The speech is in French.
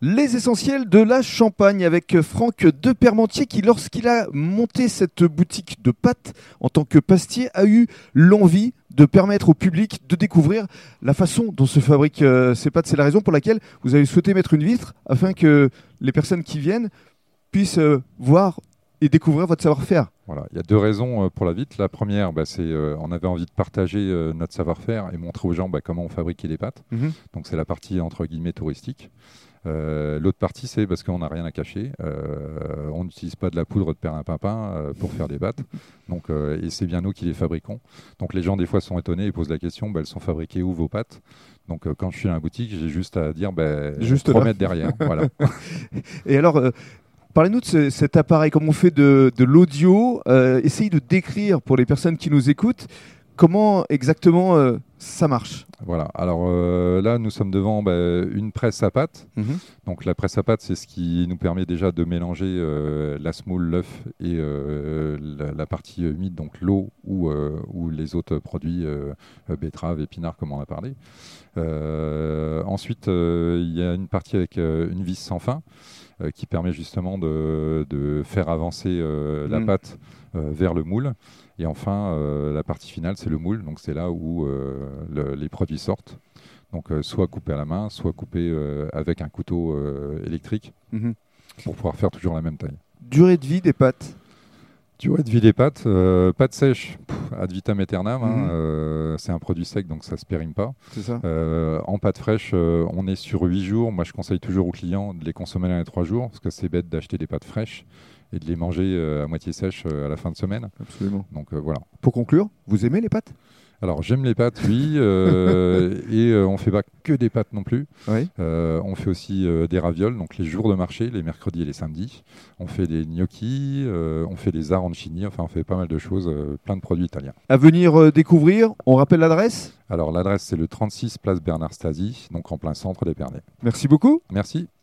Les essentiels de la Champagne avec Franck Depermentier qui, lorsqu'il a monté cette boutique de pâtes en tant que pastier, a eu l'envie de permettre au public de découvrir la façon dont se fabriquent euh, ces pâtes. C'est la raison pour laquelle vous avez souhaité mettre une vitre afin que les personnes qui viennent puissent euh, voir et découvrir votre savoir-faire. Voilà, il y a deux raisons euh, pour la vitre. La première, bah, c'est on avait envie de partager notre savoir-faire et montrer aux gens bah, comment on fabriquait les pâtes. Mhm. Donc c'est la partie entre guillemets touristique. Euh, L'autre partie, c'est parce qu'on n'a rien à cacher. Euh, on n'utilise pas de la poudre de perlimpinpin euh, pour faire des pâtes. Donc, euh, et c'est bien nous qui les fabriquons. Donc les gens, des fois, sont étonnés et posent la question bah, elles sont fabriquées où vos pâtes Donc quand je suis dans la boutique, j'ai juste à dire bah, Juste 3 là. mètres derrière. voilà. Et alors, parlez-nous de ce- cet appareil, comme on fait de, de l'audio? Euh, essayez de décrire pour les personnes qui nous écoutent comment exactement euh, ça marche? voilà. Alors euh, là, nous sommes devant bah, une presse à pâtes. Donc la presse à pâtes, c'est ce qui nous permet déjà de mélanger euh, la semoule, l'œuf et la, la partie humide, donc l'eau ou, ou les autres produits, euh, euh, betterave, épinards, comme on a parlé. Ensuite, il y a une partie avec une vis sans fin qui permet justement de, de faire avancer euh, la Mm. pâte euh, vers le moule. Et enfin, euh, la partie finale, c'est le moule. Donc c'est là où euh, le- les produits sortent. Donc euh, soit coupé à la main, soit coupé euh, avec un couteau euh, électrique Mhm. pour pouvoir faire toujours la même taille. Durée de vie des pâtes? Durée de vie des pâtes, euh, pâtes sèches, pff, ad vitam aeternam. hein, Mhm. euh, c'est un produit sec, donc ça se périme pas. Ça Euh, en pâte fraîche, euh, on est sur 8 jours. Moi, je conseille toujours aux clients de les consommer dans les 3 jours, parce que c'est bête d'acheter des pâtes fraîches et de les manger à moitié sèches à la fin de semaine. Absolument. Donc voilà. Pour conclure, vous aimez les pâtes? Alors j'aime les pâtes, oui, euh, et euh, on fait pas que des pâtes non plus. Oui. Euh, on fait aussi euh, des ravioles, donc les jours de marché, les mercredis et les samedis. On fait des gnocchis, on fait des arancini, enfin on fait pas mal de choses, plein de produits italiens. À venir découvrir, on rappelle l'adresse? Alors l'adresse c'est le 36 place Bernard Stasi, donc en plein centre d'Épernay. Merci beaucoup. Merci.